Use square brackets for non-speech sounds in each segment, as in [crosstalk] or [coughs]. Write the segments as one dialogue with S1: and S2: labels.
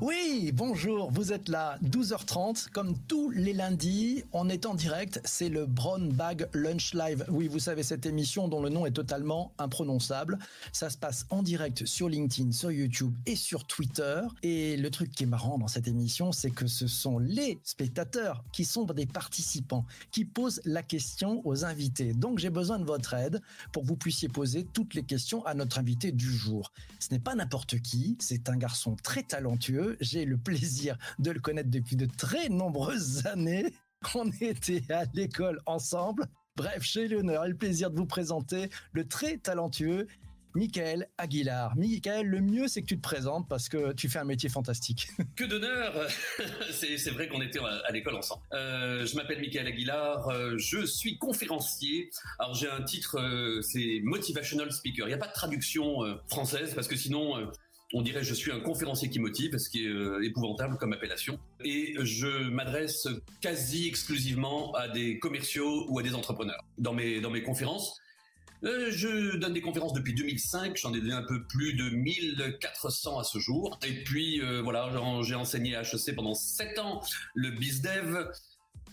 S1: Oui, bonjour, vous êtes là, 12h30, comme tous les lundis, on est en direct, c'est le Brown Bag Lunch Live. Oui, vous savez, cette émission dont le nom est totalement imprononçable. Ça se passe en direct sur LinkedIn, sur YouTube et sur Twitter. Et le truc qui est marrant dans cette émission, c'est que ce sont les spectateurs qui sont des participants, qui posent la question aux invités. Donc j'ai besoin de votre aide pour que vous puissiez poser toutes les questions à notre invité du jour. Ce n'est pas n'importe qui, c'est un garçon très très talentueux. J'ai le plaisir de le connaître depuis de très nombreuses années. [laughs] On était à l'école ensemble. Bref, j'ai l'honneur et le plaisir de vous présenter le très talentueux Michael Aguilar. Michael, le mieux c'est que tu te présentes parce que tu fais un métier fantastique. [laughs]
S2: Que d'honneur [laughs] C'est vrai qu'on était à l'école ensemble. Euh, je m'appelle Michael Aguilar, euh, je suis conférencier. Alors j'ai un titre, euh, c'est Motivational Speaker. Il n'y a pas de traduction française parce que sinon on dirait je suis un conférencier qui motive, ce qui est euh, épouvantable comme appellation. Et je m'adresse quasi exclusivement à des commerciaux ou à des entrepreneurs. Dans mes, dans mes conférences, euh, je donne des conférences depuis 2005, j'en ai donné un peu plus de 1400 à ce jour. Et puis euh, voilà, j'ai enseigné à HEC pendant 7 ans le BizDev,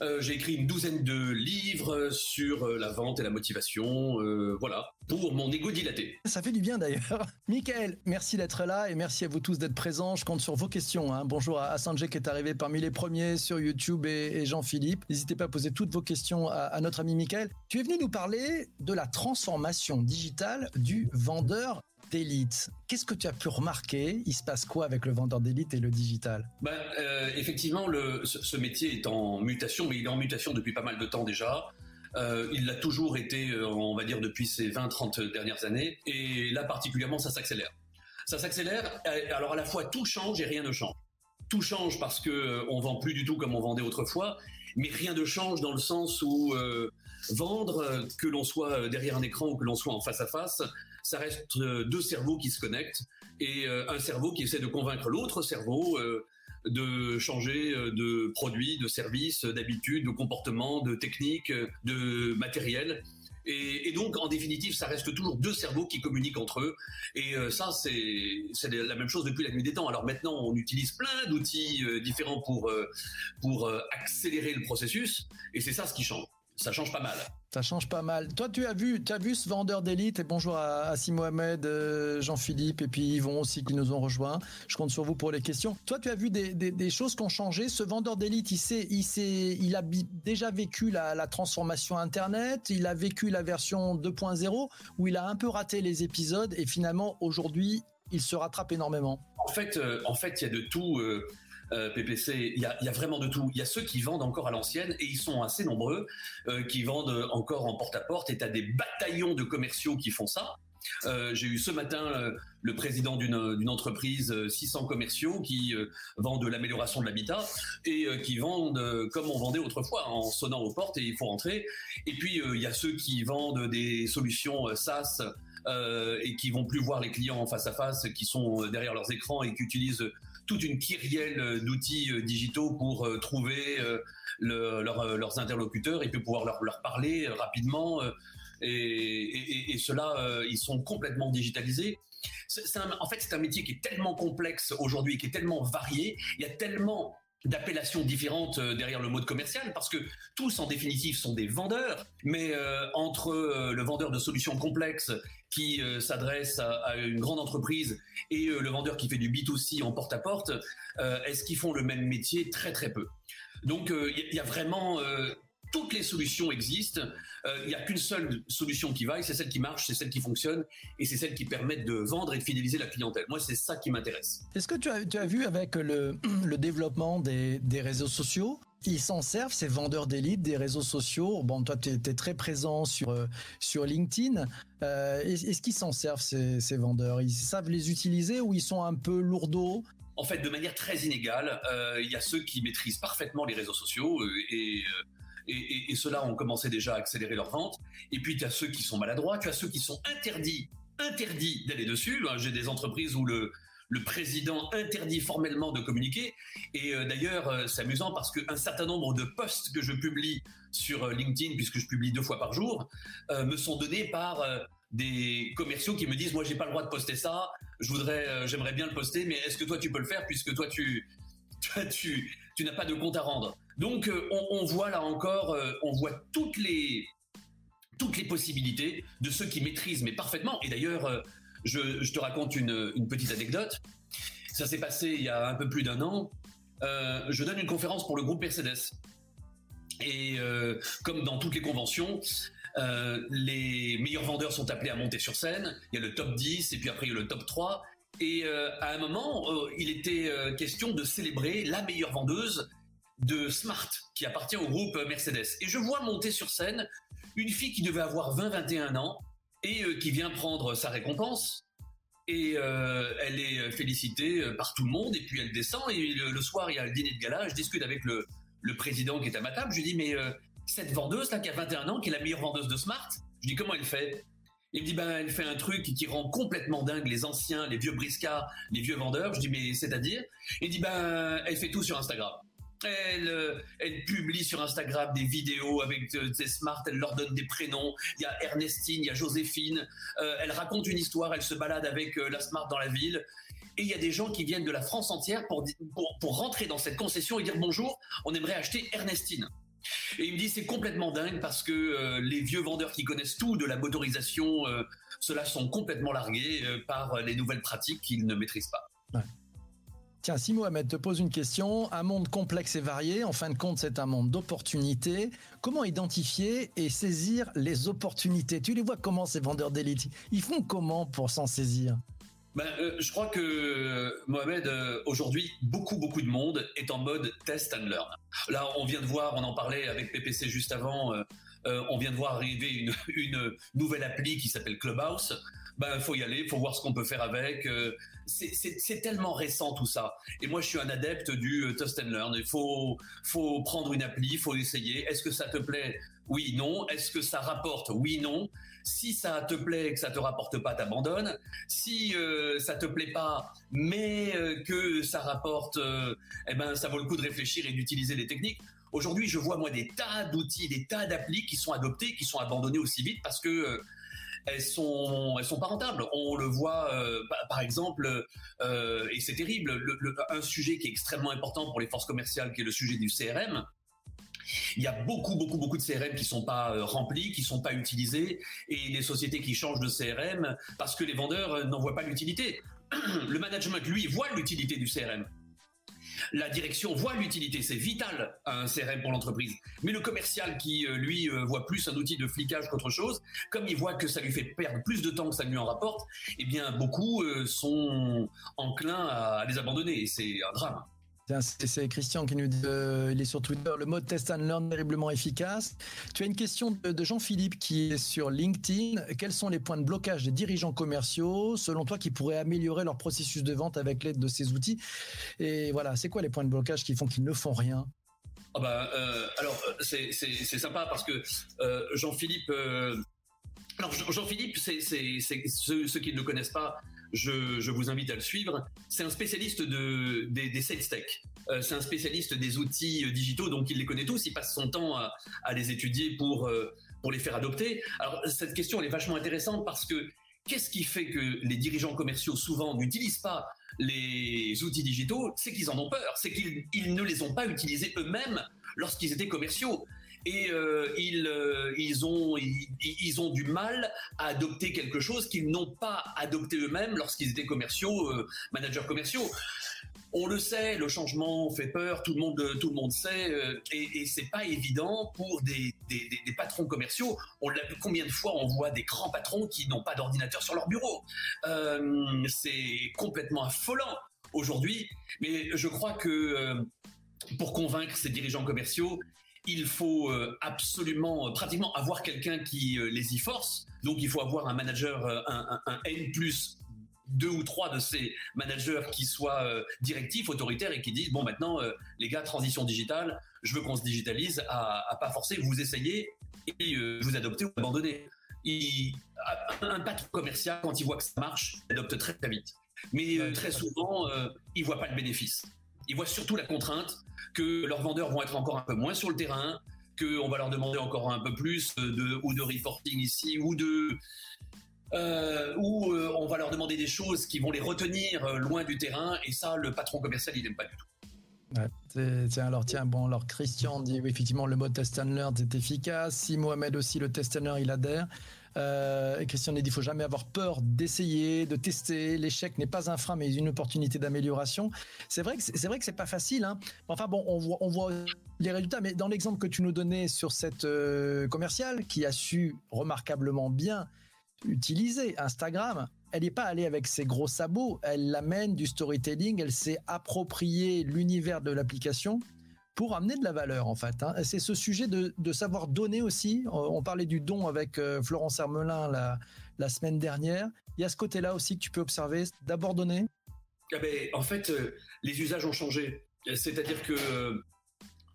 S2: euh, j'ai écrit une douzaine de livres sur euh, la vente et la motivation, euh, voilà, pour mon ego dilaté.
S1: Ça fait du bien d'ailleurs. [laughs] Michael, merci d'être là et merci à vous tous d'être présents. Je compte sur vos questions. Hein. Bonjour à Sanjay qui est arrivé parmi les premiers sur YouTube et, Jean-Philippe. N'hésitez pas à poser toutes vos questions à, à notre ami Michael. Tu es venu nous parler de la transformation digitale du vendeur d'élite. Qu'est-ce que tu as pu remarquer? Il se passe quoi avec le vendeur d'élite et le digital?
S2: Ben, euh, Effectivement, ce, métier est en mutation, mais il est en mutation depuis pas mal de temps déjà. Euh, il l'a toujours été, euh, on va dire, depuis ces 20-30 dernières années. Et là, particulièrement, ça s'accélère. Ça s'accélère. Alors, à la fois, tout change et rien ne change. Tout change parce que on vend plus du tout comme on vendait autrefois, mais rien ne change dans le sens où vendre, que l'on soit derrière un écran ou que l'on soit en face à face, ça reste euh, deux cerveaux qui se connectent et euh, un cerveau qui essaie de convaincre l'autre cerveau euh, de changer de produit, de service, d'habitude, de comportement, de technique, de matériel. Et, donc, en définitive, ça reste toujours deux cerveaux qui communiquent entre eux. Et ça, c'est la même chose depuis la nuit des temps. Alors maintenant, on utilise plein d'outils différents pour, pour accélérer le processus. Et c'est ça ce qui change ça change pas mal.
S1: Ça change pas mal. Toi, tu as vu, tu as vu ce vendeur d'élite et bonjour à, à Si Mohamed, euh, Jean-Philippe et puis Yvon aussi qui nous ont rejoints. Je compte sur vous pour les questions. Toi, tu as vu des, des, des choses qui ont changé? Ce vendeur d'élite, il sait, il sait, il a déjà vécu la, la, transformation Internet. Il a vécu la version 2.0 où il a un peu raté les épisodes et finalement aujourd'hui, il se rattrape énormément.
S2: En fait, euh, en fait, il y a de tout. Euh, euh, PPC, il y a, vraiment de tout. Il y a ceux qui vendent encore à l'ancienne et ils sont assez nombreux, euh, qui vendent encore en porte-à-porte et tu as des bataillons de commerciaux qui font ça. Euh, j'ai eu ce matin le président d'une entreprise, 600 commerciaux qui vendent de l'amélioration de l'habitat et qui vendent comme on vendait autrefois en sonnant aux portes et il faut rentrer. Et puis il y a ceux qui vendent des solutions SaaS et qui vont plus voir les clients en face à face, qui sont derrière leurs écrans et qui utilisent toute une kyrielle euh, d'outils euh, digitaux pour euh, trouver leurs interlocuteurs et puis pouvoir leur, parler rapidement. Et, cela, ils sont complètement digitalisés. en fait, c'est un métier qui est tellement complexe aujourd'hui, qui est tellement varié. Il y a tellement d'appellations différentes derrière le mot de commercial parce que tous en définitive sont des vendeurs mais entre le vendeur de solutions complexes qui euh, s'adresse à, une grande entreprise et euh, le vendeur qui fait du B2C en porte-à-porte, euh, est-ce qu'ils font le même métier Très très peu? Donc il y, a vraiment toutes les solutions existent. Il n'y a qu'une seule solution qui vaille, c'est celle qui marche, c'est celle qui fonctionne et c'est celle qui permet de vendre et de fidéliser la clientèle. Moi, c'est ça qui m'intéresse.
S1: Est-ce que tu as, vu avec le, développement des réseaux sociaux ils s'en servent, ces vendeurs d'élite des réseaux sociaux. Bon, toi, tu es, très présent sur, euh, sur LinkedIn. Euh, Est-ce qu'ils s'en servent, ces, vendeurs? Ils savent les utiliser ou ils sont un peu lourdeaux?
S2: En fait, de manière très inégale. Il y a ceux qui maîtrisent parfaitement les réseaux sociaux et, et, ceux-là ont commencé déjà à accélérer leur vente. Et puis, tu as ceux qui sont maladroits, tu as ceux qui sont interdits interdits d'aller dessus. J'ai des entreprises où le, le président interdit formellement de communiquer. Et euh, d'ailleurs, euh, c'est amusant parce qu'un certain nombre de posts que je publie sur euh, LinkedIn, puisque je publie deux fois par jour, me sont donnés par des commerciaux qui me disent moi j'ai pas le droit de poster ça, je voudrais, j'aimerais bien le poster, mais est-ce que toi tu peux le faire puisque toi tu [laughs] tu, n'as pas de compte à rendre? Donc on, on, voit là encore, on voit toutes les toutes les possibilités de ceux qui maîtrisent mais parfaitement. Et d'ailleurs je, te raconte une, petite anecdote. Ça s'est passé il y a un peu plus d'un an. Euh, je donne une conférence pour le groupe Mercedes. Et euh, comme dans toutes les conventions, euh, les meilleurs vendeurs sont appelés à monter sur scène. Il y a le top 10 et puis après il y a le top 3. Et à un moment, il était question de célébrer la meilleure vendeuse de Smart qui appartient au groupe Mercedes. Et je vois monter sur scène une fille qui devait avoir 20-21 ans et euh, qui vient prendre sa récompense. Et euh, elle est félicitée euh, par tout le monde, et puis elle descend, et le, soir, il y a le dîner de gala, je discute avec le, président qui est à ma table, je lui dis, mais cette vendeuse, là, qui a 21 ans, qui est la meilleure vendeuse de Smart, je dis, comment elle fait? Il me dit, ben, elle fait un truc qui rend complètement dingue les anciens, les vieux briscards, les vieux vendeurs. Je dis, mais c'est-à-dire? Il dit, ben, elle fait tout sur Instagram. Elle, euh, elle publie sur Instagram des vidéos avec euh, des smart, elle leur donne des prénoms. Il y a Ernestine, il y a Joséphine. Euh, elle raconte une histoire, elle se balade avec la smart dans la ville. Et il y a des gens qui viennent de la France entière pour, pour, pour rentrer dans cette concession et dire bonjour, on aimerait acheter Ernestine. Et il me dit c'est complètement dingue parce que les vieux vendeurs qui connaissent tout de la motorisation, ceux-là sont complètement largués par les nouvelles pratiques qu'ils ne maîtrisent pas.
S1: Tiens, si Mohamed te pose une question, un monde complexe et varié, en fin de compte, c'est un monde d'opportunités. Comment identifier et saisir les opportunités? Tu les vois comment ces vendeurs d'élite? Ils font comment pour s'en saisir?
S2: Ben, euh, je crois que Mohamed, euh, aujourd'hui, beaucoup, beaucoup de monde est en mode test and learn. Là, on vient de voir, on en parlait avec PPC juste avant, euh, on vient de voir arriver [laughs] une, nouvelle appli qui s'appelle Clubhouse. Ben, faut y aller, faut voir ce qu'on peut faire avec c'est tellement récent tout ça. Et moi, je suis un adepte du euh, test and learn. Il faut, prendre une appli, faut essayer. Est-ce que ça te plaît? Oui, non. Est-ce que ça rapporte? Oui, non. Si ça te plaît et que ça te rapporte pas, t'abandonnes. Si euh, ça te plaît pas, mais euh, que ça rapporte, eh ben, ça vaut le coup de réfléchir et d'utiliser les techniques. Aujourd'hui, je vois moi des tas d'outils, des tas d'applis qui sont adoptés, qui sont abandonnés aussi vite parce que elles sont elles sont pas rentables. On le voit euh, par exemple euh, et c'est terrible. Le, un sujet qui est extrêmement important pour les forces commerciales, qui est le sujet du CRM. Il y a beaucoup, beaucoup, beaucoup de CRM qui sont pas euh, remplis, qui sont pas utilisés, et des sociétés qui changent de CRM parce que les vendeurs n'en voient pas l'utilité. [clears throat] Le management, lui, voit l'utilité du CRM la direction voit l'utilité, c'est vital un CRM pour l'entreprise. Mais le commercial qui, euh, lui, euh, voit plus un outil de flicage qu'autre chose, comme il voit que ça lui fait perdre plus de temps que ça lui en rapporte, eh bien, beaucoup euh, sont enclins à les abandonner. C'est un drame.
S1: C'est Christian qui nous dit, euh, il est sur Twitter, le mode test and learn terriblement efficace. Tu as une question de, Jean-Philippe qui est sur LinkedIn. Quels sont les points de blocage des dirigeants commerciaux, selon toi, qui pourraient améliorer leur processus de vente avec l'aide de ces outils? Et voilà, c'est quoi les points de blocage qui font qu'ils ne font rien?
S2: Ah bah, euh, alors c'est sympa parce que euh, Jean-Philippe alors Jean-Philippe, c'est ceux, ceux, qui ne le connaissent pas, je, vous invite à le suivre. C'est un spécialiste de, des, des sales tech. Euh, c'est un spécialiste des outils euh, digitaux, donc il les connaît tous. Il passe son temps à, les étudier pour, euh, pour les faire adopter. Alors cette question elle est vachement intéressante parce que qu'est-ce qui fait que les dirigeants commerciaux souvent n'utilisent pas les outils digitaux? C'est qu'ils en ont peur. C'est qu'ils ne les ont pas utilisés eux-mêmes lorsqu'ils étaient commerciaux et euh, ils, euh, ils, ont, ils, ont du mal à adopter quelque chose qu'ils n'ont pas adopté eux-mêmes lorsqu'ils étaient commerciaux, euh, managers commerciaux. On le sait, le changement fait peur, tout le monde, tout le monde sait, et, et c'est pas évident pour des, des, des, patrons commerciaux. On l'a vu combien de fois on voit des grands patrons qui n'ont pas d'ordinateur sur leur bureau? c'est complètement affolant aujourd'hui, mais je crois que pour convaincre ces dirigeants commerciaux, il faut euh, absolument, euh, pratiquement avoir quelqu'un qui euh, les y force. Donc il faut avoir un manager, un, N deux ou trois de ces managers qui soient euh, directifs, autoritaires et qui disent bon maintenant euh, les gars transition digitale, je veux qu'on se digitalise, à, pas forcer, vous essayez et euh, vous adoptez ou abandonnez. un patron commercial quand il voit que ça marche, il adopte très très vite. Mais très souvent, il voit pas le bénéfice. Il voit surtout la contrainte que leurs vendeurs vont être encore un peu moins sur le terrain, qu'on va leur demander encore un peu plus de ou de reporting ici ou de euh, où euh, on va leur demander des choses qui vont les retenir euh, loin du terrain, et ça, le patron commercial, il n'aime pas du tout.
S1: tiens, alors tiens, bon, alors Christian dit effectivement le mode test and learn est efficace. Si Mohamed aussi le test and learn il adhère. Et Christian dit il faut jamais avoir peur d'essayer, de tester. L'échec n'est pas un frein, mais une opportunité d'amélioration. C'est vrai que c'est vrai que c'est pas facile. Hein. Enfin bon, on voit les résultats, mais dans l'exemple que tu nous donnais sur cette commerciale qui a su remarquablement bien utiliser Instagram. Elle n'est pas allée avec ses gros sabots, elle l'amène du storytelling, elle s'est approprié l'univers de l'application pour amener de la valeur en fait. Hein. C'est ce sujet de, savoir donner aussi. On parlait du don avec euh, Florence Hermelin la, semaine dernière. Il y a ce côté-là aussi que tu peux observer, d'abord donner.
S2: Ah ben, en fait, euh, les usages ont changé. C'est-à-dire que euh,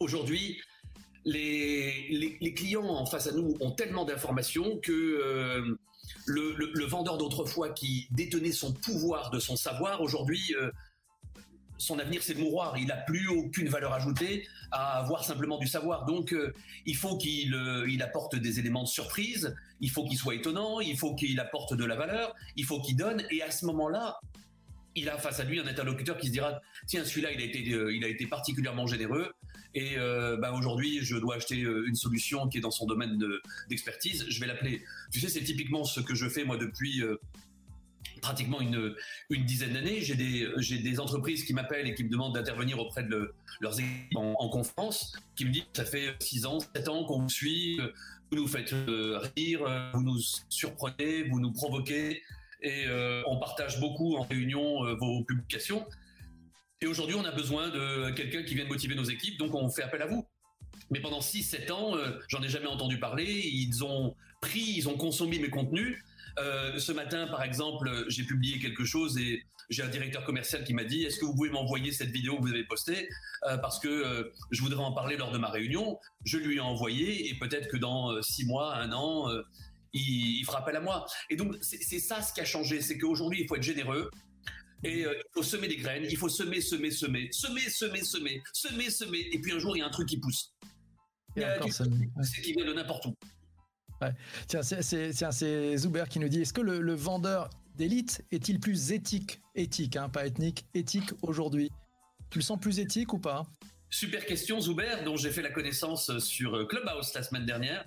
S2: aujourd'hui, les, clients en face à nous ont tellement d'informations que le, vendeur d'autrefois qui détenait son pouvoir de son savoir, aujourd'hui, euh, son avenir c'est le mouroir. Il n'a plus aucune valeur ajoutée à avoir simplement du savoir. Donc, euh, il faut qu'il euh, apporte des éléments de surprise, il faut qu'il soit étonnant, il faut qu'il apporte de la valeur, il faut qu'il donne. Et à ce moment-là, il a face à lui un interlocuteur qui se dira tiens celui-là il a été il a été particulièrement généreux et euh, bah, aujourd'hui je dois acheter euh, une solution qui est dans son domaine d'expertise, je vais l'appeler. Tu sais, c'est typiquement ce que je fais moi depuis euh, pratiquement une, une dizaine d'années. J'ai des, j'ai des entreprises qui m'appellent et qui me demandent d'intervenir auprès de leurs équipes en, conférence, qui me disent ça fait 6 ans, 7 ans qu'on vous suit, vous nous faites rire, vous nous surprenez, vous nous provoquez et on partage beaucoup en réunion vos publications. Et aujourd'hui, on a besoin de quelqu'un qui vienne motiver nos équipes, donc on fait appel à vous. Mais pendant 6-7 ans, euh, j'en ai jamais entendu parler. Ils ont pris, ils ont consommé mes contenus. Euh, ce matin, par exemple, j'ai publié quelque chose et j'ai un directeur commercial qui m'a dit Est-ce que vous pouvez m'envoyer cette vidéo que vous avez postée? Euh, Parce que je voudrais en parler lors de ma réunion. Je lui ai envoyé et peut-être que dans 6 mois, un an, il, il fera appel à moi. Et donc, c'est ça ce qui a changé c'est qu'aujourd'hui, il faut être généreux. Et euh, il faut semer des graines, il faut semer, semer, semer, semer, semer, semer, semer, semer, et puis un jour il y a un truc qui pousse. C'est qui vient de n'importe où.
S1: Tiens, c'est Zuber qui nous dit est-ce que le, vendeur d'élite est-il plus éthique, éthique, hein, pas ethnique, éthique aujourd'hui? Tu le sens plus éthique ou pas?
S2: Super question, Zuber, dont j'ai fait la connaissance sur euh, Clubhouse la semaine dernière.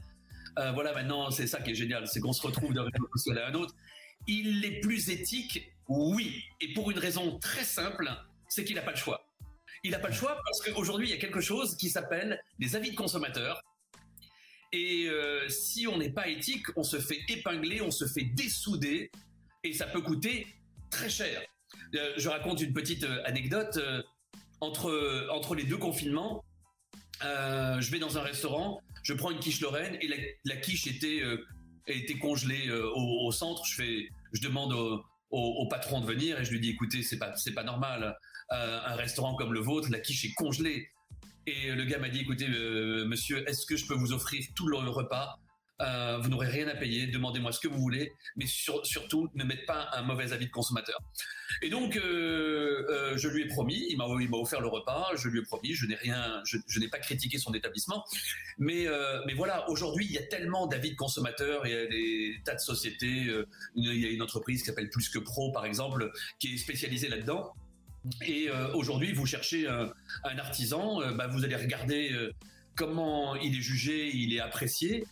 S2: Euh, voilà, maintenant, c'est ça qui est génial, c'est qu'on se retrouve d'un réseau social à un autre. Il est plus éthique oui, et pour une raison très simple, c'est qu'il n'a pas le choix. Il n'a pas le choix parce qu'aujourd'hui, il y a quelque chose qui s'appelle les avis de consommateurs. Et euh, si on n'est pas éthique, on se fait épingler, on se fait dessouder, et ça peut coûter très cher. Euh, je raconte une petite euh, anecdote. entre, entre les deux confinements, je vais dans un restaurant, je prends une quiche Lorraine, et la, quiche était, était congelée au, centre. Je, fais, je demande au, au, patron de venir et je lui dis écoutez c'est pas pas normal un restaurant comme le vôtre la quiche est congelée et le gars m'a dit écoutez euh, monsieur est-ce que je peux vous offrir tout le repas? Euh, vous n'aurez rien à payer, demandez-moi ce que vous voulez, mais surtout ne mettez pas un mauvais avis de consommateur. Et donc, euh, je lui ai promis, il m'a, offert le repas, je lui ai promis, je n'ai rien, je, n'ai pas critiqué son établissement, mais, mais voilà, aujourd'hui, il y a tellement d'avis de consommateurs, il y a des tas de sociétés, il y a une entreprise qui s'appelle Plus que Pro, par exemple, qui est spécialisée là-dedans. Et aujourd'hui, vous cherchez un, artisan, bah, vous allez regarder comment il est jugé, il est apprécié,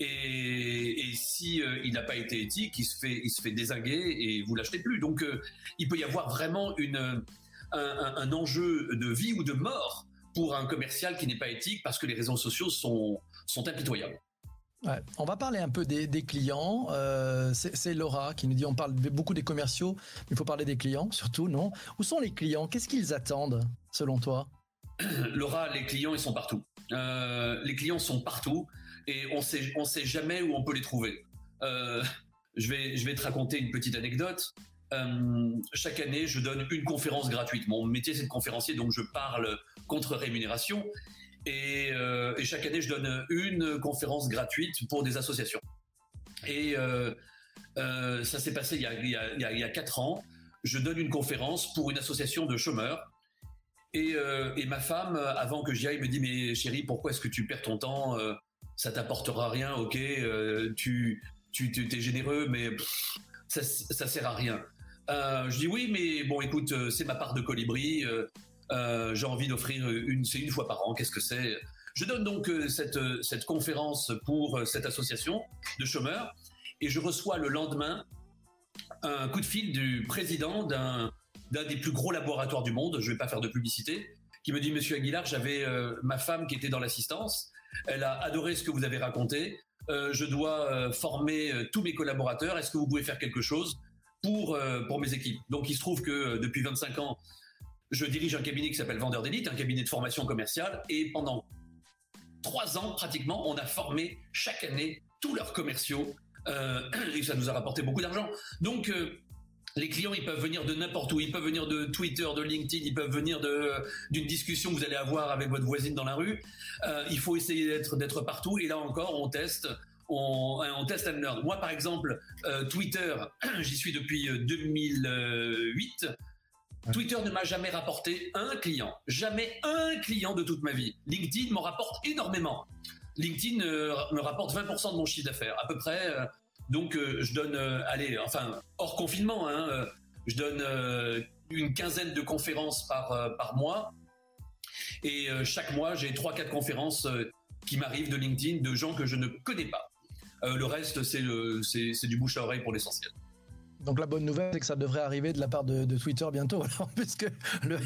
S2: et, si euh, il n'a pas été éthique, il se fait, il désinguer et vous l'achetez plus. Donc, euh, il peut y avoir vraiment un, enjeu de vie ou de mort pour un commercial qui n'est pas éthique parce que les réseaux sociaux sont impitoyables.
S1: On va parler un peu des, clients. Euh, c'est Laura qui nous dit on parle beaucoup des commerciaux, mais il faut parler des clients surtout, non? Où sont les clients? Qu'est-ce qu'ils attendent selon toi? [coughs]
S2: Laura, les clients, ils sont partout. les clients sont partout et on sait, sait jamais où on peut les trouver. Euh, je vais te raconter une petite anecdote. chaque année, je donne une conférence gratuite. Mon métier, c'est de conférencier, donc je parle contre rémunération. Et, chaque année, je donne une conférence gratuite pour des associations. Et ça s'est passé il y, a, il, quatre ans. Je donne une conférence pour une association de chômeurs. Et, ma femme, avant que j'y aille, me dit Mais chérie, pourquoi est-ce que tu perds ton temps Ça t'apportera rien, ok Tu tu es généreux, mais ça, ça sert à rien. Euh, je dis oui, mais bon, écoute, euh, c'est ma part de colibri. Euh, j'ai envie d'offrir une, c'est une fois par an. Qu'est-ce que c'est? Je donne donc cette, cette conférence pour cette association de chômeurs et je reçois le lendemain un coup de fil du président d'un d'un des plus gros laboratoires du monde. Je vais pas faire de publicité. Qui me dit Monsieur Aguilar, j'avais ma femme qui était dans l'assistance. Elle a adoré ce que vous avez raconté. je dois former tous mes collaborateurs. Est-ce que vous pouvez faire quelque chose pour, euh, pour mes équipes? Donc il se trouve que euh, depuis 25 ans, je dirige un cabinet qui s'appelle Vendeur d'élite, un cabinet de formation commerciale, et pendant trois ans pratiquement, on a formé chaque année tous leurs commerciaux, euh, [clears throat] ça nous a rapporté beaucoup d'argent. Donc les clients, ils peuvent venir de n'importe où. Ils peuvent venir de Twitter, de LinkedIn. Ils peuvent venir d'une discussion que vous allez avoir avec votre voisine dans la rue. il faut essayer d'être partout. Et là encore, on teste on, teste and learn. Moi, par exemple, euh, Twitter, [clears throat] j'y suis depuis 2008. Euh, Twitter ne m'a jamais rapporté un client, jamais un client de toute ma vie. LinkedIn m'en rapporte énormément. LinkedIn euh, me rapporte 20% de mon chiffre d'affaires, à peu près. donc, je donne, allez, enfin, hors confinement, hein, je donne une quinzaine de conférences par, par mois. Et chaque mois, j'ai 3-4 conférences qui m'arrivent de LinkedIn de gens que je ne connais pas. Euh, le reste, c'est du bouche à oreille pour l'essentiel.
S1: Donc la bonne nouvelle, c'est que ça devrait arriver de la part de, Twitter bientôt, [laughs] puisque le,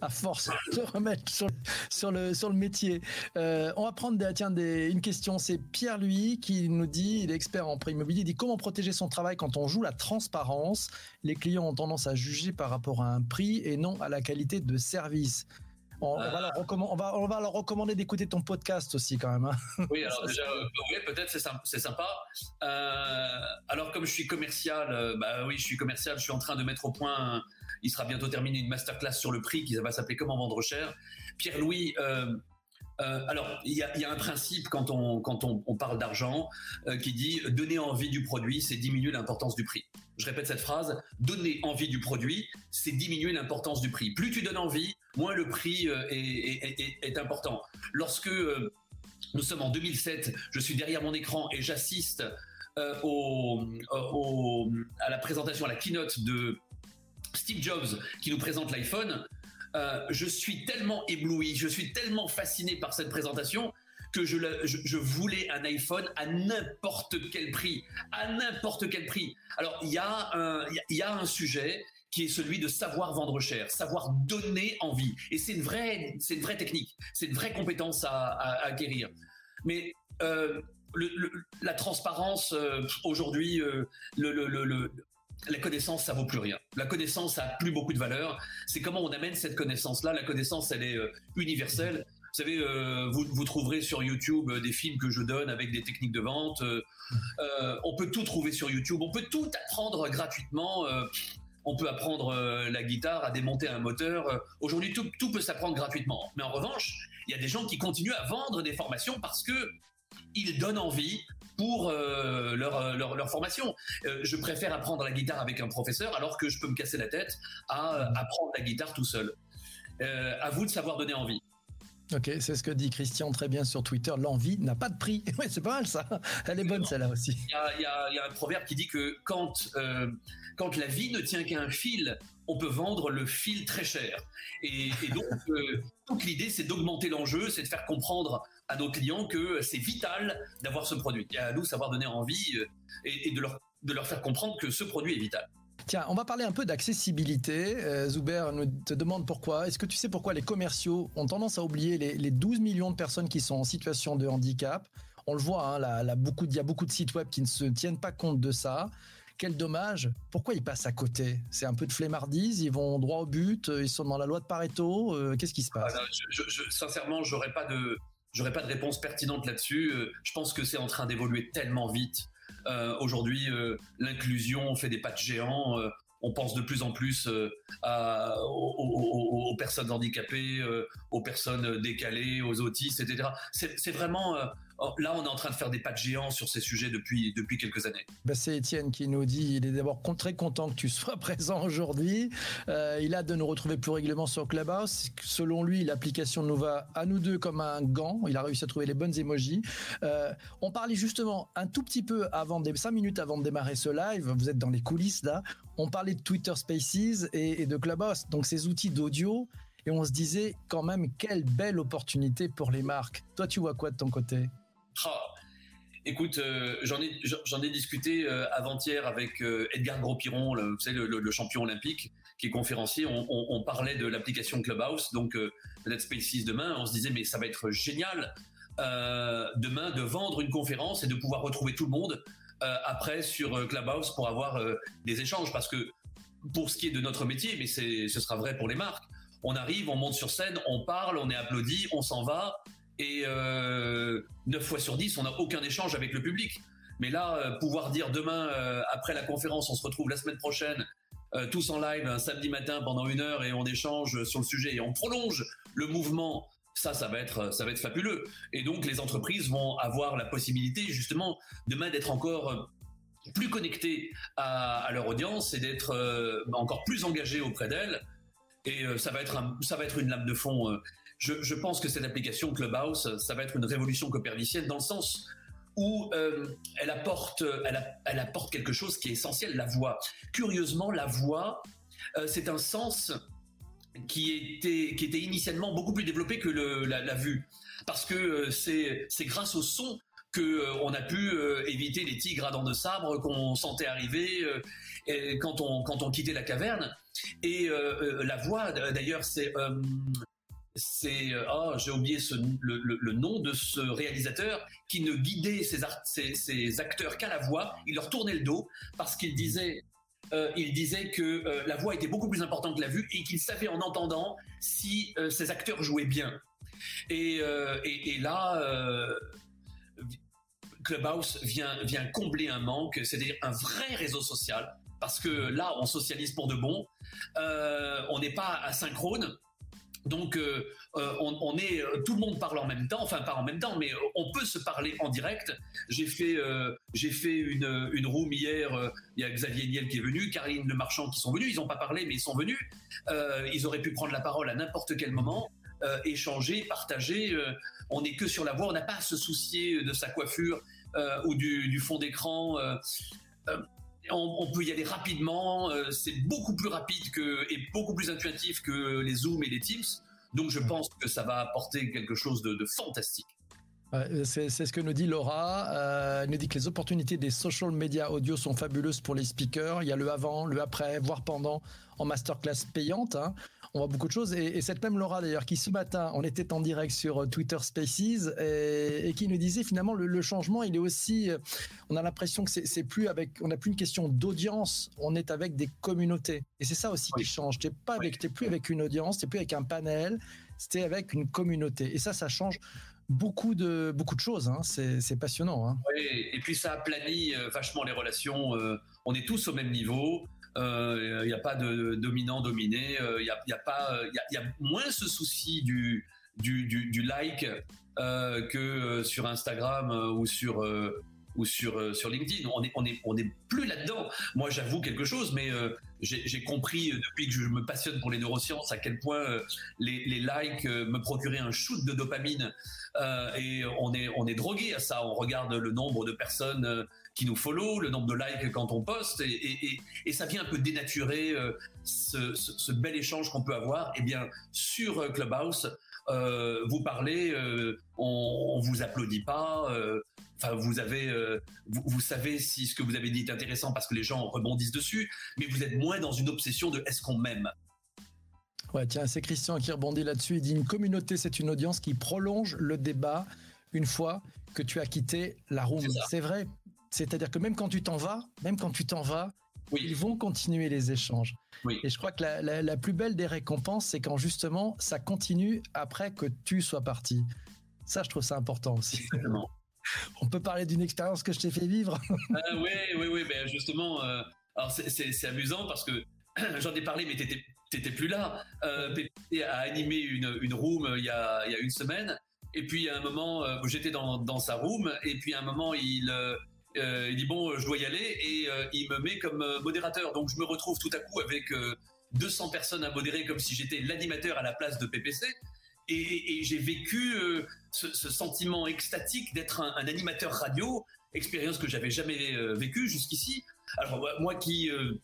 S1: à force de remettre sur, le, sur le métier. Euh, on va prendre des, tiens, des, une question, c'est Pierre lui qui nous dit, il est expert en prix immobilier, il dit comment protéger son travail quand on joue la transparence? Les clients ont tendance à juger par rapport à un prix et non à la qualité de service. On, va leur on, va, on, va leur recommander d'écouter ton podcast aussi quand même. Hein.
S2: Oui, alors déjà, euh, oui, peut-être c'est sympa. sympa. Euh, alors comme je suis commercial, euh, bah oui, je suis commercial, je suis en train de mettre au point, il sera bientôt terminé une masterclass sur le prix qui va s'appeler Comment vendre cher. Pierre-Louis, euh, euh, alors, il y a, un principe quand on, quand on, parle d'argent euh, qui dit donner envie du produit, c'est diminuer l'importance du prix. Je répète cette phrase donner envie du produit, c'est diminuer l'importance du prix. Plus tu donnes envie, moins le prix euh, est, important. Lorsque nous sommes en 2007, je suis derrière mon écran et j'assiste à la présentation, à la keynote de Steve Jobs qui nous présente l'iPhone. Euh, je suis tellement ébloui, je suis tellement fasciné par cette présentation que je, voulais un iPhone à n'importe quel prix, à n'importe quel prix. Alors il y a un, sujet qui est celui de savoir vendre cher, savoir donner envie. Et c'est une vraie, c'est une vraie technique, c'est une vraie compétence à, acquérir. Mais euh, la transparence euh, aujourd'hui, le, la connaissance, ça vaut plus rien. La connaissance a plus beaucoup de valeur. C'est comment on amène cette connaissance-là. La connaissance, elle est euh, universelle. Vous savez, euh, vous, trouverez sur YouTube euh, des films que je donne avec des techniques de vente. on peut tout trouver sur YouTube. On peut tout apprendre gratuitement. on peut apprendre la guitare, à démonter un moteur. Aujourd'hui, tout peut s'apprendre gratuitement. Mais en revanche, il y a des gens qui continuent à vendre des formations parce que ils donnent envie pour euh, leur, leur, leur, formation. Euh, je préfère apprendre la guitare avec un professeur alors que je peux me casser la tête à euh, apprendre la guitare tout seul. à vous de savoir donner envie.
S1: Ok, c'est ce que dit Christian très bien sur Twitter. L'envie n'a pas de prix. [laughs] Ouais, c'est pas mal ça. Elle est bonne celle-là aussi.
S2: Il y, a, y y un proverbe qui dit que quand, quand la vie ne tient qu'à un fil, on peut vendre le fil très cher. Et, et donc, toute l'idée, c'est d'augmenter l'enjeu, c'est de faire comprendre à nos clients que c'est vital d'avoir ce produit. A à nous savoir donner envie euh, et, de, leur, de leur faire comprendre que ce produit est vital.
S1: Tiens, on va parler un peu d'accessibilité. Euh, Zuber nous te demande pourquoi. Est-ce que tu sais pourquoi les commerciaux ont tendance à oublier les, 12 millions de personnes qui sont en situation de handicap? On le voit, hein, beaucoup, il y a beaucoup de sites web qui ne se tiennent pas compte de ça. Quel dommage. Pourquoi ils passent à côté? C'est un peu de flemmardise, ils vont droit au but, ils sont dans la loi de Pareto. Euh, qu'est-ce qui se passe? Ah,
S2: je, je, Sincèrement, j'aurais pas de, J'aurais pas de réponse pertinente là-dessus. Euh, je pense que c'est en train d'évoluer tellement vite. Euh, Aujourd'hui, euh, l'inclusion fait des pas de géants. on pense de plus en plus aux, personnes handicapées, aux personnes décalées, aux autistes, etc. C'est vraiment là, on est en train de faire des pas de géants sur ces sujets depuis, depuis quelques années.
S1: Bah, c'est Étienne qui nous dit il est d'abord très content que tu sois [laughs] présent aujourd'hui. Euh, il a de nous retrouver plus régulièrement sur Clubhouse. Selon lui, l'application nous va à nous deux comme un gant. Il a réussi à trouver les bonnes émojis. Euh, on parlait justement un tout petit peu avant, des 5 minutes avant de démarrer ce live. Vous êtes dans les coulisses là. On parlait de Twitter Spaces et de Clubhouse. Donc ces outils d'audio. Et on se disait quand même quelle belle opportunité pour les marques. Toi, tu vois quoi de ton côté?
S2: Ah, écoute, euh, j'en ai j'en ai discuté euh, avant-hier avec euh, Edgar Gros-Piron, le, le, champion olympique, qui est conférencier. On, parlait de l'application Clubhouse, donc peut-être Spaces demain. On se disait mais ça va être génial demain de vendre une conférence et de pouvoir retrouver tout le monde après sur Clubhouse pour avoir des échanges, parce que pour ce qui est de notre métier, mais ce sera vrai pour les marques. On arrive, on monte sur scène, on parle, on est applaudi, on s'en va, et euh, 9 fois sur 10, on n'a aucun échange avec le public. Mais là, euh, pouvoir dire demain, euh, après la conférence, on se retrouve la semaine prochaine, euh, tous en live, un samedi matin pendant une heure, et on échange sur le sujet, et on prolonge le mouvement, ça, ça va être, ça va être fabuleux. Et donc, les entreprises vont avoir la possibilité, justement, demain d'être encore plus connectées à, leur audience et d'être encore plus engagées auprès d'elles. Et ça va être ça va être une lame de fond je, pense que cette application Clubhouse, ça va être une révolution copernicienne dans le sens où euh, elle, apporte, elle, apporte quelque chose qui est essentiel, la voix. Curieusement, la voix, euh, c'est un sens qui était, initialement beaucoup plus développé que la, vue. Parce que euh, c'est grâce au son qu'on on a pu éviter les tigres à dents de sabre qu'on sentait arriver quand on quittait la caverne. Et la voix, d'ailleurs, c'est c'est oh, j'ai oublié le, nom de ce réalisateur qui ne guidait ses, acteurs qu'à la voix. Il leur tournait le dos parce qu'il disait euh, disait que euh, la voix était beaucoup plus importante que la vue et qu'il savait en entendant si ses acteurs jouaient bien. Et, là, Clubhouse vient, vient combler un manque, c'est-à-dire un vrai réseau social, parce que là, on socialise pour de bon. on n'est pas asynchrone. Donc, euh, euh, on, est, euh, tout le monde parle en même temps, enfin pas en même temps, mais on peut se parler en direct. J'ai fait, j'ai fait une, une room hier. Il y a Xavier Niel qui est venu, Karine Le Marchand qui sont venus. Ils n'ont pas parlé, mais ils sont venus. ils auraient pu prendre la parole à n'importe quel moment, échanger, partager. on n'est que sur la voix. On n'a pas à se soucier de sa coiffure ou du, fond d'écran. On, peut y aller rapidement, c'est beaucoup plus rapide que, et beaucoup plus intuitif que les Zoom et les Teams. Donc je pense que ça va apporter quelque chose de, fantastique.
S1: C'est ce que nous dit Laura. Euh, elle nous dit que les opportunités des social media audio sont fabuleuses pour les speakers. Il y a le avant, le après, voire pendant en masterclass payante. Hein on voit beaucoup de choses. Et, cette même Laura d'ailleurs, qui ce matin, on était en direct sur euh, Twitter Spaces et, qui nous disait finalement le, changement, il est aussi, euh, on a l'impression que c'est plus avec, on n'a plus une question d'audience, on est avec des communautés. Et c'est ça aussi qui change. Pas avec, t'es plus avec une audience, t'es plus avec un panel, c'était avec une communauté. Et ça, ça change beaucoup de beaucoup de choses. Hein. C'est passionnant. Hein.
S2: Et puis ça aplanit euh, vachement les relations. on est tous au même niveau il euh, n'y a pas de dominant-dominé, il euh, y a, y a, pas, il y, a, moins ce souci du, du, du, like euh, que sur Instagram ou sur ou sur sur LinkedIn. On est on est on est plus là-dedans. Moi, j'avoue quelque chose, mais j'ai compris depuis que je me passionne pour les neurosciences à quel point les, les, likes me procuraient un shoot de dopamine et on est on est drogué à ça. On regarde le nombre de personnes qui nous follow, le nombre de likes quand on poste, et, ça vient un peu dénaturer euh, ce, bel échange qu'on peut avoir. Et eh bien, sur euh, Clubhouse, euh, vous parlez, on, on vous applaudit pas. Enfin, vous avez, vous, savez si ce que vous avez dit est intéressant parce que les gens rebondissent dessus, mais vous êtes moins dans une obsession de est-ce qu'on m'aime.
S1: Ouais, tiens, c'est Christian qui rebondit là-dessus. Il dit une communauté, c'est une audience qui prolonge le débat une fois que tu as quitté la room. C'est vrai. C'est-à-dire que même quand tu t'en vas, même quand tu t'en vas, ils vont continuer les échanges. Et je crois que la, plus belle des récompenses, c'est quand justement ça continue après que tu sois parti. Ça, je trouve ça important aussi. [laughs] On peut parler d'une expérience que je t'ai fait vivre.
S2: oui, oui, oui. Ben justement, euh, Alors c'est amusant parce que [clears throat] j'en ai parlé, mais t'étais t'étais plus là. Euh, Pépé a animé une, une room il y, a, il y a une semaine. Et puis à un moment, j'étais dans, dans sa room, et puis à un moment, il, il dit bon, je dois y aller, et il me met comme modérateur. Donc je me retrouve tout à coup avec 200 personnes à modérer comme si j'étais l'animateur à la place de PPC. Et, j'ai vécu euh, ce, sentiment extatique d'être un, animateur radio, expérience que j'avais jamais euh, vécue jusqu'ici. Alors moi qui euh,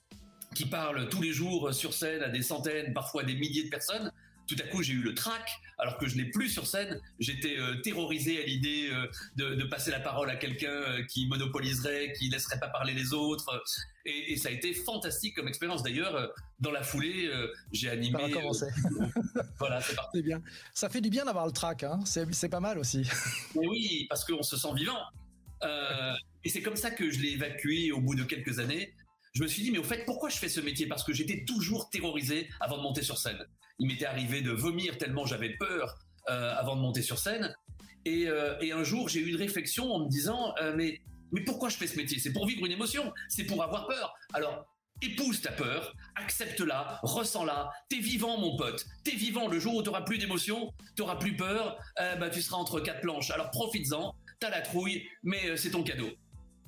S2: qui parle tous les jours sur scène à des centaines, parfois des milliers de personnes, tout à coup j'ai eu le trac alors que je n'ai plus sur scène. J'étais euh, terrorisé à l'idée euh, de, passer la parole à quelqu'un euh, qui monopoliserait, qui laisserait pas parler les autres. Et, ça a été fantastique comme expérience. D'ailleurs, dans la foulée, j'ai animé. [laughs]
S1: voilà, c'est parti. bien. Ça fait du bien d'avoir le trac. Hein. C'est pas mal aussi. [laughs]
S2: oui, parce qu'on se sent vivant. et c'est comme ça que je l'ai évacué au bout de quelques années je me suis dit, mais au fait, pourquoi je fais ce métier? Parce que j'étais toujours terrorisé avant de monter sur scène. Il m'était arrivé de vomir tellement j'avais peur euh, avant de monter sur scène. Euh, et, un jour, j'ai eu une réflexion en me disant, euh, mais, mais pourquoi je fais ce métier? C'est pour vivre une émotion, c'est pour avoir peur. Alors, épouse ta peur, accepte-la, ressens-la. T'es vivant, mon pote. T'es vivant. Le jour où t'auras plus d'émotion, t'auras plus peur, bah, tu seras entre quatre planches. Alors profites-en. T'as la trouille, mais c'est ton cadeau.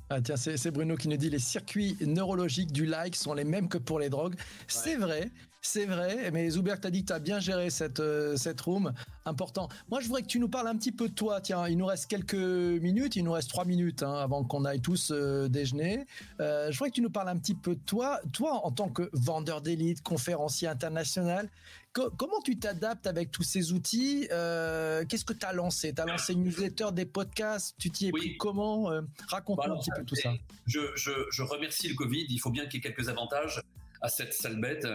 S1: Ah tiens, c'est Bruno qui nous dit les circuits neurologiques du like sont les mêmes que pour les drogues. C'est vrai, c'est vrai, mais Zuber, tu as dit que tu as bien géré cette, euh, cette room. Important. Moi, je voudrais que tu nous parles un petit peu de toi. Tiens, il nous reste quelques minutes, il nous reste trois minutes hein, avant qu'on aille tous euh, déjeuner. Euh, je voudrais que tu nous parles un petit peu de toi. Toi, en tant que vendeur d'élite, conférencier international, comment tu t'adaptes avec tous ces outils? Qu'est-ce que tu as lancé? Tu as lancé une newsletter, des podcasts? Tu t'y es pris comment? Raconte-nous un petit peu tout ça.
S2: Je, je, je remercie le Covid. Il faut bien qu'il y ait quelques avantages à cette sale bête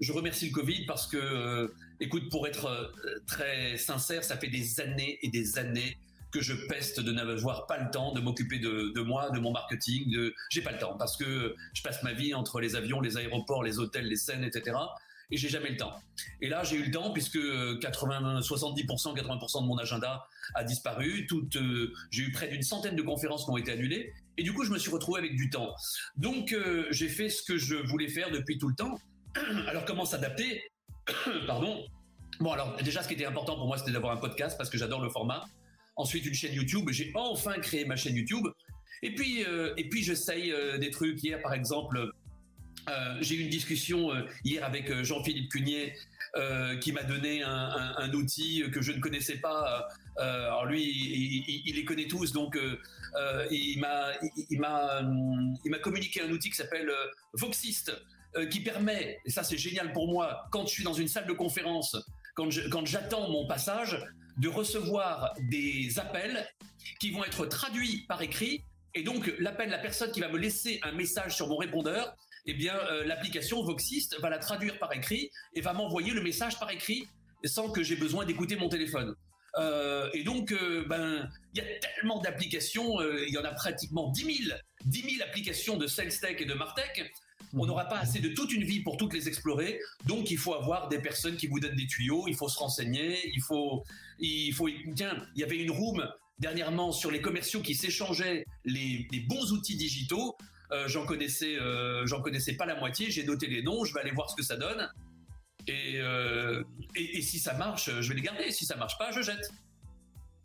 S2: je remercie le Covid parce que, euh, écoute, pour être euh, très sincère, ça fait des années et des années que je peste de n'avoir pas le temps de m'occuper de, moi, de mon marketing. De... J'ai pas le temps parce que je passe ma vie entre les avions, les aéroports, les hôtels, les scènes, etc. Et j'ai jamais le temps. Et là, j'ai eu le temps puisque 80, 70%, 80% de mon agenda a disparu. Euh, j'ai eu près d'une centaine de conférences qui ont été annulées. Et du coup, je me suis retrouvé avec du temps. Donc, j'ai fait ce que je voulais faire depuis tout le temps [clears throat] alors comment s'adapter [clears throat] Pardon. Bon alors déjà ce qui était important pour moi c'était d'avoir un podcast parce que j'adore le format. Ensuite une chaîne YouTube. J'ai enfin créé ma chaîne YouTube. Et puis euh, et puis j'essaye euh, des trucs. Hier par exemple euh, j'ai eu une discussion hier avec Jean-Philippe Cunier qui m'a donné un, outil que je ne connaissais pas. alors lui, il, les connaît tous, donc il m'a il, il m'a communiqué un outil qui s'appelle Voxist. Euh, qui permet, et ça c'est génial pour moi, quand je suis dans une salle de conférence, quand j'attends mon passage, de recevoir des appels qui vont être traduits par écrit. Et donc la personne qui va me laisser un message sur mon répondeur, eh bien euh, l'application Voxist va la traduire par écrit et va m'envoyer le message par écrit sans que j'ai besoin d'écouter mon téléphone. Euh, et donc, ben, il y a tellement d'applications, il y en a pratiquement 10 000, 10 000 applications de SalesTech et de Martech on n'aura pas assez de toute une vie pour toutes les explorer. Donc, il faut avoir des personnes qui vous donnent des tuyaux. Il faut se renseigner. Il faut, il faut. Tiens, il y avait une room dernièrement sur les commerciaux qui s'échangeaient les, bons outils digitaux. Euh, j'en connaissais, euh, j'en connaissais pas la moitié. J'ai noté les noms. Je vais aller voir ce que ça donne. Et, euh, et, et si ça marche, je vais les garder. Si ça marche pas, je jette.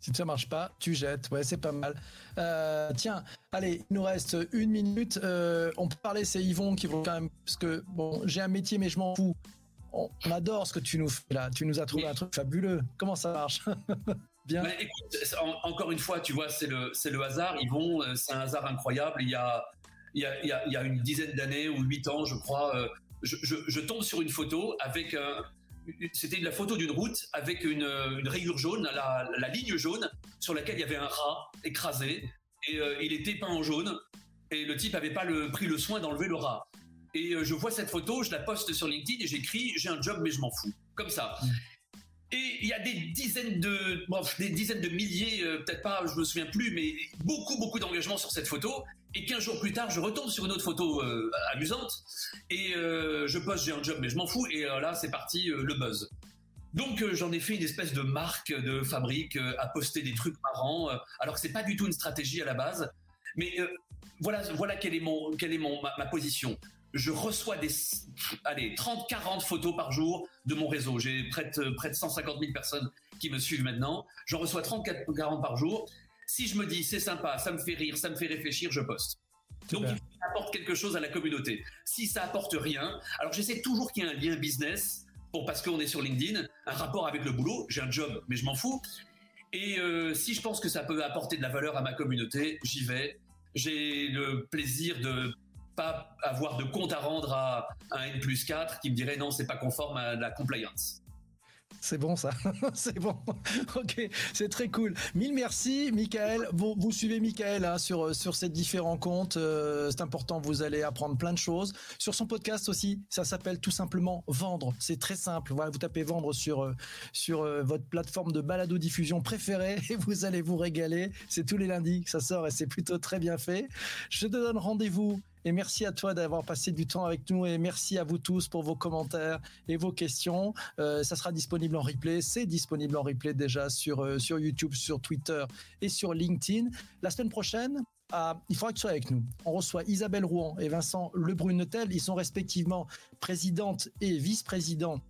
S1: Si ça marche pas, tu jettes. Ouais, c'est pas mal. Euh, tiens, allez, il nous reste une minute. Euh, on peut parler, c'est Yvon qui vont quand même, parce que bon, j'ai un métier, mais je m'en fous. On, adore ce que tu nous fais là. Tu nous as trouvé un truc fabuleux. Comment ça marche? [laughs]
S2: Bien. écoute, encore une fois, tu vois, c'est le, le hasard. Yvon, euh, c'est un hasard incroyable. Il y a, il y a, il y a, une dizaine d'années ou huit ans, je crois, je, je, je, tombe sur une photo avec un, c'était la photo d'une route avec une, rayure jaune, la, ligne jaune, sur laquelle il y avait un rat écrasé, et euh, il était peint en jaune, et le type n'avait pas pris le soin d'enlever le rat. Et euh, je vois cette photo, je la poste sur LinkedIn et j'écris j'ai un job mais je m'en fous, comme ça. Mm. Et il y a des dizaines de, des dizaines de milliers, euh, peut-être pas, je me souviens plus, mais beaucoup, beaucoup d'engagement sur cette photo. Et 15 jours plus tard, je retombe sur une autre photo euh, amusante et euh, je poste j'ai un job mais je m'en fous et là c'est parti le buzz. Donc j'en ai fait une espèce de marque de fabrique à poster des trucs marrants alors que c'est pas du tout une stratégie à la base. Mais voilà voilà quelle est mon quelle est mon ma, position. je reçois des allez 30 40 photos par jour de mon réseau. J'ai près de près de 150 000 personnes qui me suivent maintenant. J'en reçois 30 40 par jour. Si je me dis c'est sympa, ça me fait rire, ça me fait réfléchir, je poste. Donc il apporte quelque chose à la communauté. Si ça apporte rien, alors j'essaie toujours qu'il y ait un lien business pour parce qu'on est sur LinkedIn, un rapport avec le boulot. J'ai un job, mais je m'en fous. Et euh, si je pense que ça peut apporter de la valeur à ma communauté, j'y vais. J'ai le plaisir de pas avoir de compte à rendre à un N plus 4 qui me dirait non, c'est pas conforme à la compliance.
S1: C'est bon ça, [laughs] c'est bon. ok, c'est très cool. Mille merci, Michael. Vous, vous suivez Michael hein, sur sur ces différents comptes. Euh, c'est important, vous allez apprendre plein de choses. Sur son podcast aussi, ça s'appelle tout simplement Vendre. C'est très simple. Voilà, vous tapez Vendre sur euh, sur euh, votre plateforme de balado diffusion préférée [laughs] et vous allez vous régaler. C'est tous les lundis que ça sort et c'est plutôt très bien fait. Je te donne rendez-vous et merci à toi d'avoir passé du temps avec nous et merci à vous tous pour vos commentaires et vos questions. Euh, ça sera disponible en replay. C'est disponible en replay déjà sur, euh, sur YouTube, sur Twitter et sur LinkedIn. La semaine prochaine, il faudra que tu sois avec nous. On reçoit Isabelle Rouen et Vincent Lebrunetel. Ils sont respectivement présidente et vice-président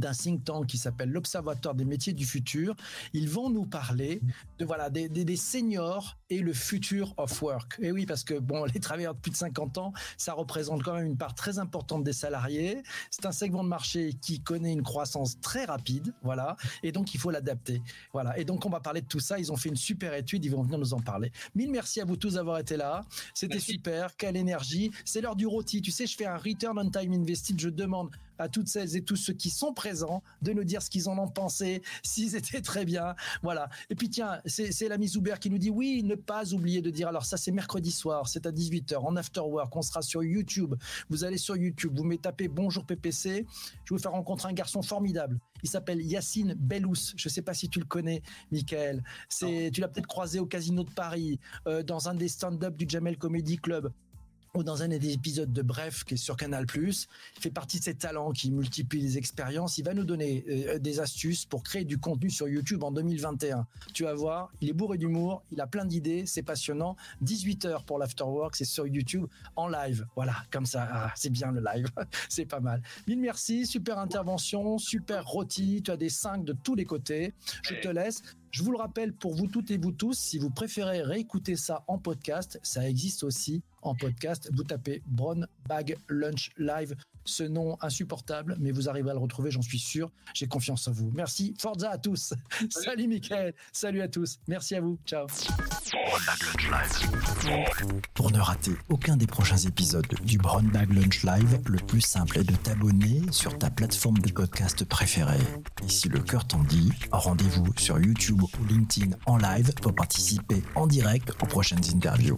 S1: d'un think tank qui s'appelle l'Observatoire des métiers du futur. Ils vont nous parler de voilà des, des, seniors et le futur of work. Et oui, parce que bon, les travailleurs de plus de 50 ans, ça représente quand même une part très importante des salariés. C'est un segment de marché qui connaît une croissance très rapide, voilà, et donc il faut l'adapter, voilà. Et donc on va parler de tout ça. Ils ont fait une super étude, ils vont venir nous en parler. Mille merci à vous tous d'avoir été là. C'était super, quelle énergie. C'est l'heure du rôti. Tu sais, je fais un return on time invested. Je demande à toutes celles et tous ceux qui sont présents de nous dire ce qu'ils en ont pensé, [laughs] s'ils étaient très bien. Voilà. Et puis tiens, c'est l'ami Zuber qui nous dit oui, ne pas oublier de dire alors ça c'est mercredi soir, c'est à 18h en after work, on sera sur YouTube. Vous allez sur YouTube, vous me tapez bonjour PPC, je vais vous faire rencontrer un garçon formidable. Il s'appelle Yacine Bellous. Je ne sais pas si tu le connais, Michael. C'est, tu l'as peut-être croisé au Casino de Paris, euh, dans un des stand-up du Jamel Comedy Club ou dans un des épisodes de Bref qui est sur Canal+. Il fait partie de ces talents qui multiplient les expériences. Il va nous donner euh, des astuces pour créer du contenu sur YouTube en 2021. Tu vas voir, il est bourré d'humour, il a plein d'idées, c'est passionnant. 18 heures pour l'afterwork, c'est sur YouTube en live. Voilà, comme ça, ah, c'est bien le live, [laughs] c'est pas mal. Mille merci, super intervention, super rôti, tu as des 5 de tous les côtés. Je te laisse. Je vous le rappelle pour vous toutes et vous tous, si vous préférez réécouter ça en podcast, ça existe aussi en podcast. Vous tapez Brown Bag Lunch Live, ce nom insupportable, mais vous arrivez à le retrouver, j'en suis sûr. J'ai confiance en vous. Merci, Forza à tous. [laughs] Salut, Michael. Salut à tous. Merci à vous. Ciao.
S3: Pour ne rater aucun des prochains épisodes du Brown Bag Lunch Live, le plus simple est de t'abonner sur ta plateforme de podcast préférée. Et si le cœur t'en dit, rendez-vous sur YouTube ou LinkedIn en live pour participer en direct aux prochaines interviews.